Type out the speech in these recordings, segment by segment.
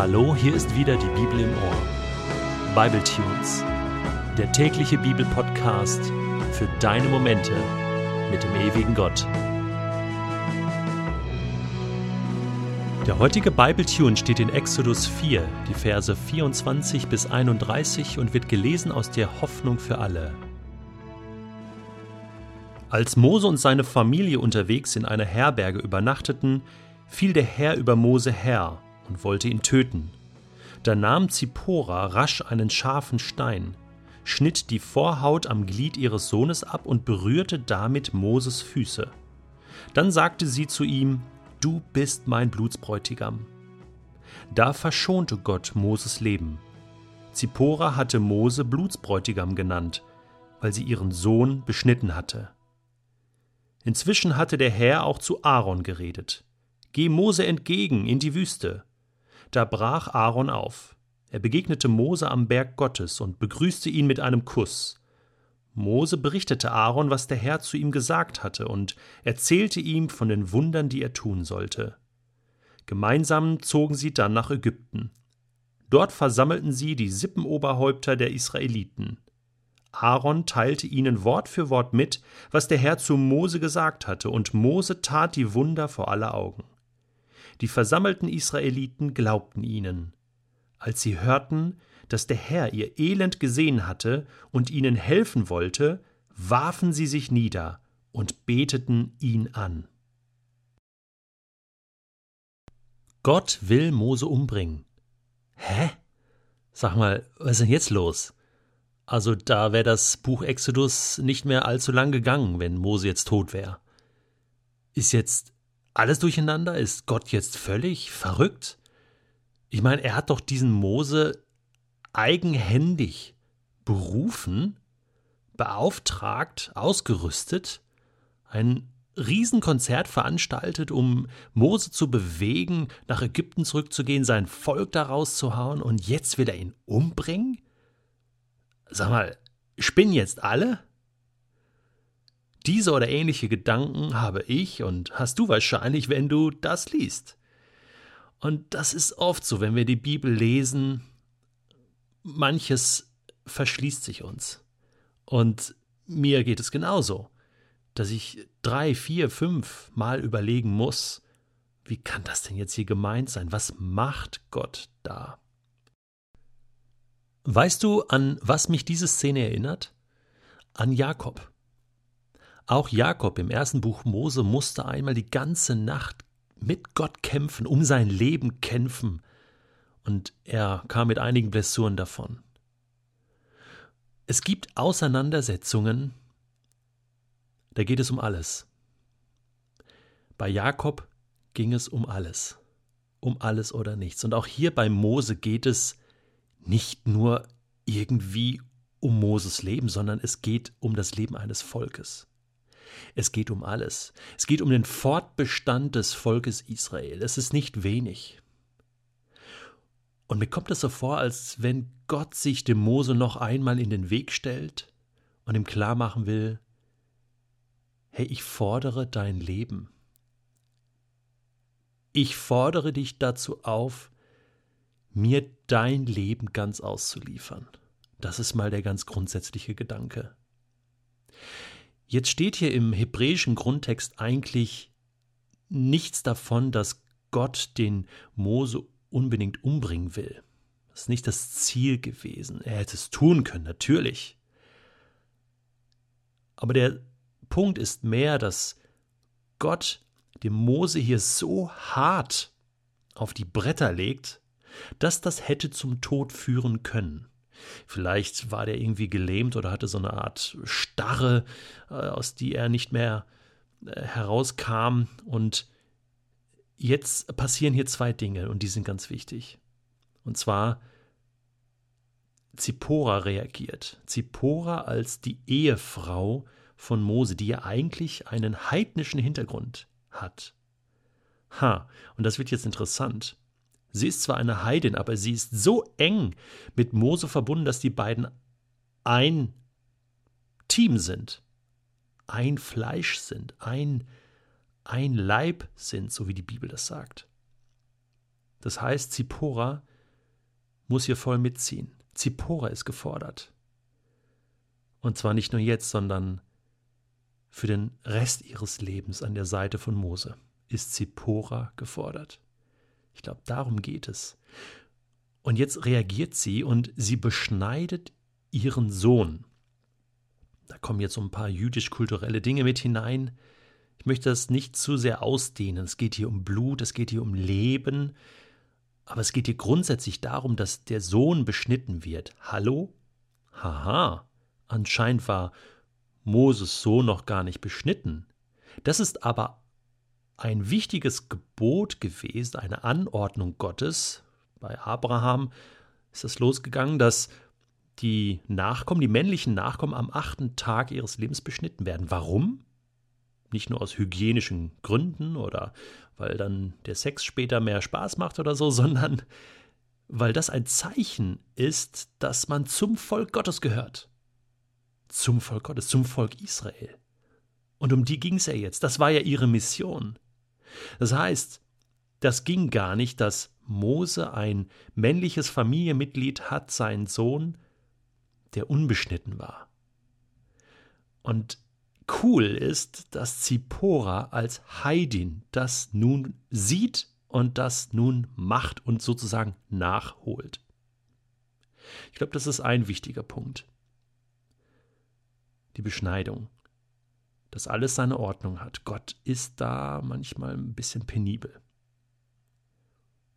Hallo, hier ist wieder die Bibel im Ohr. Bible Tunes, der tägliche Bibelpodcast für deine Momente mit dem ewigen Gott. Der heutige Bible Tune steht in Exodus 4, die Verse 24 bis 31 und wird gelesen aus der Hoffnung für alle. Als Mose und seine Familie unterwegs in einer Herberge übernachteten, fiel der Herr über Mose her und wollte ihn töten. Da nahm Zippora rasch einen scharfen Stein, schnitt die Vorhaut am Glied ihres Sohnes ab und berührte damit Moses Füße. Dann sagte sie zu ihm: Du bist mein Blutsbräutigam. Da verschonte Gott Moses Leben. Zippora hatte Mose Blutsbräutigam genannt, weil sie ihren Sohn beschnitten hatte. Inzwischen hatte der Herr auch zu Aaron geredet. Geh Mose entgegen in die Wüste. Da brach Aaron auf. Er begegnete Mose am Berg Gottes und begrüßte ihn mit einem Kuss. Mose berichtete Aaron, was der Herr zu ihm gesagt hatte, und erzählte ihm von den Wundern, die er tun sollte. Gemeinsam zogen sie dann nach Ägypten. Dort versammelten sie die Sippenoberhäupter der Israeliten. Aaron teilte ihnen Wort für Wort mit, was der Herr zu Mose gesagt hatte, und Mose tat die Wunder vor aller Augen. Die versammelten Israeliten glaubten ihnen. Als sie hörten, dass der Herr ihr Elend gesehen hatte und ihnen helfen wollte, warfen sie sich nieder und beteten ihn an. Gott will Mose umbringen. Hä? Sag mal, was ist denn jetzt los? Also da wäre das Buch Exodus nicht mehr allzu lang gegangen, wenn Mose jetzt tot wäre. Ist jetzt alles durcheinander? Ist Gott jetzt völlig verrückt? Ich meine, er hat doch diesen Mose eigenhändig berufen, beauftragt, ausgerüstet, ein Riesenkonzert veranstaltet, um Mose zu bewegen, nach Ägypten zurückzugehen, sein Volk da rauszuhauen, und jetzt will er ihn umbringen? Sag mal, spinnen jetzt alle? Diese oder ähnliche Gedanken habe ich und hast du wahrscheinlich, wenn du das liest. Und das ist oft so, wenn wir die Bibel lesen, manches verschließt sich uns. Und mir geht es genauso, dass ich drei, vier, fünf Mal überlegen muss, wie kann das denn jetzt hier gemeint sein? Was macht Gott da? Weißt du, an was mich diese Szene erinnert? An Jakob. Auch Jakob im ersten Buch Mose musste einmal die ganze Nacht mit Gott kämpfen, um sein Leben kämpfen, und er kam mit einigen Blessuren davon. Es gibt Auseinandersetzungen, da geht es um alles. Bei Jakob ging es um alles, um alles oder nichts. Und auch hier bei Mose geht es nicht nur irgendwie um Moses Leben, sondern es geht um das Leben eines Volkes. Es geht um alles. Es geht um den Fortbestand des Volkes Israel. Es ist nicht wenig. Und mir kommt es so vor, als wenn Gott sich dem Mose noch einmal in den Weg stellt und ihm klar machen will, hey, ich fordere dein Leben. Ich fordere dich dazu auf, mir dein Leben ganz auszuliefern. Das ist mal der ganz grundsätzliche Gedanke. Jetzt steht hier im hebräischen Grundtext eigentlich nichts davon, dass Gott den Mose unbedingt umbringen will. Das ist nicht das Ziel gewesen. Er hätte es tun können, natürlich. Aber der Punkt ist mehr, dass Gott dem Mose hier so hart auf die Bretter legt, dass das hätte zum Tod führen können. Vielleicht war der irgendwie gelähmt oder hatte so eine Art Starre, äh, aus die er nicht mehr äh, herauskam. Und jetzt passieren hier zwei Dinge und die sind ganz wichtig. Und zwar Zippora reagiert. Zippora als die Ehefrau von Mose, die ja eigentlich einen heidnischen Hintergrund hat. Ha, und das wird jetzt interessant. Sie ist zwar eine Heidin, aber sie ist so eng mit Mose verbunden, dass die beiden ein Team sind, ein Fleisch sind, ein, ein Leib sind, so wie die Bibel das sagt. Das heißt, Zippora muss hier voll mitziehen. Zippora ist gefordert. Und zwar nicht nur jetzt, sondern für den Rest ihres Lebens an der Seite von Mose ist Zippora gefordert. Ich glaube, darum geht es. Und jetzt reagiert sie und sie beschneidet ihren Sohn. Da kommen jetzt so ein paar jüdisch-kulturelle Dinge mit hinein. Ich möchte das nicht zu sehr ausdehnen. Es geht hier um Blut, es geht hier um Leben. Aber es geht hier grundsätzlich darum, dass der Sohn beschnitten wird. Hallo? Haha. Anscheinend war Moses Sohn noch gar nicht beschnitten. Das ist aber ein wichtiges Gebot gewesen, eine Anordnung Gottes. Bei Abraham ist es losgegangen, dass die Nachkommen, die männlichen Nachkommen am achten Tag ihres Lebens beschnitten werden. Warum? Nicht nur aus hygienischen Gründen oder weil dann der Sex später mehr Spaß macht oder so, sondern weil das ein Zeichen ist, dass man zum Volk Gottes gehört. Zum Volk Gottes, zum Volk Israel. Und um die ging es ja jetzt. Das war ja ihre Mission. Das heißt, das ging gar nicht, dass Mose ein männliches Familienmitglied hat, seinen Sohn, der unbeschnitten war. Und cool ist, dass Zippora als Heidin das nun sieht und das nun macht und sozusagen nachholt. Ich glaube, das ist ein wichtiger Punkt. Die Beschneidung. Dass alles seine Ordnung hat. Gott ist da manchmal ein bisschen penibel.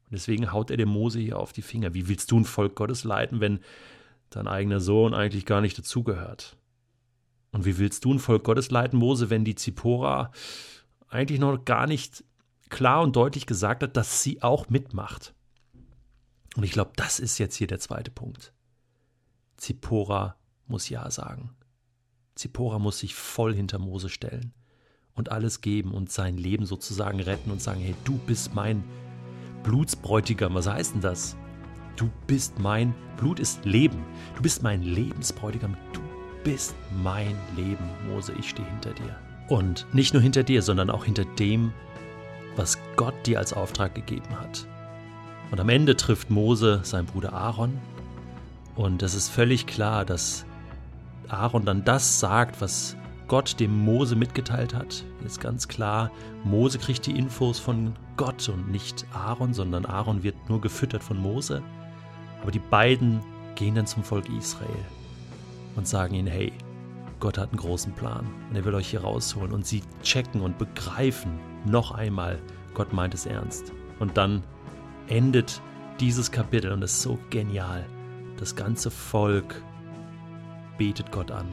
Und deswegen haut er dem Mose hier auf die Finger. Wie willst du ein Volk Gottes leiten, wenn dein eigener Sohn eigentlich gar nicht dazugehört? Und wie willst du ein Volk Gottes leiten, Mose, wenn die Zippora eigentlich noch gar nicht klar und deutlich gesagt hat, dass sie auch mitmacht? Und ich glaube, das ist jetzt hier der zweite Punkt. Zippora muss Ja sagen. Zippora muss sich voll hinter Mose stellen und alles geben und sein Leben sozusagen retten und sagen, hey, du bist mein Blutsbräutigam. Was heißt denn das? Du bist mein Blut ist Leben. Du bist mein Lebensbräutigam. Du bist mein Leben, Mose, ich stehe hinter dir. Und nicht nur hinter dir, sondern auch hinter dem, was Gott dir als Auftrag gegeben hat. Und am Ende trifft Mose seinen Bruder Aaron. Und es ist völlig klar, dass Aaron dann das sagt, was Gott dem Mose mitgeteilt hat. Ist ganz klar, Mose kriegt die Infos von Gott und nicht Aaron, sondern Aaron wird nur gefüttert von Mose. Aber die beiden gehen dann zum Volk Israel und sagen ihnen, hey, Gott hat einen großen Plan und er will euch hier rausholen. Und sie checken und begreifen noch einmal, Gott meint es ernst. Und dann endet dieses Kapitel und es ist so genial. Das ganze Volk betet Gott an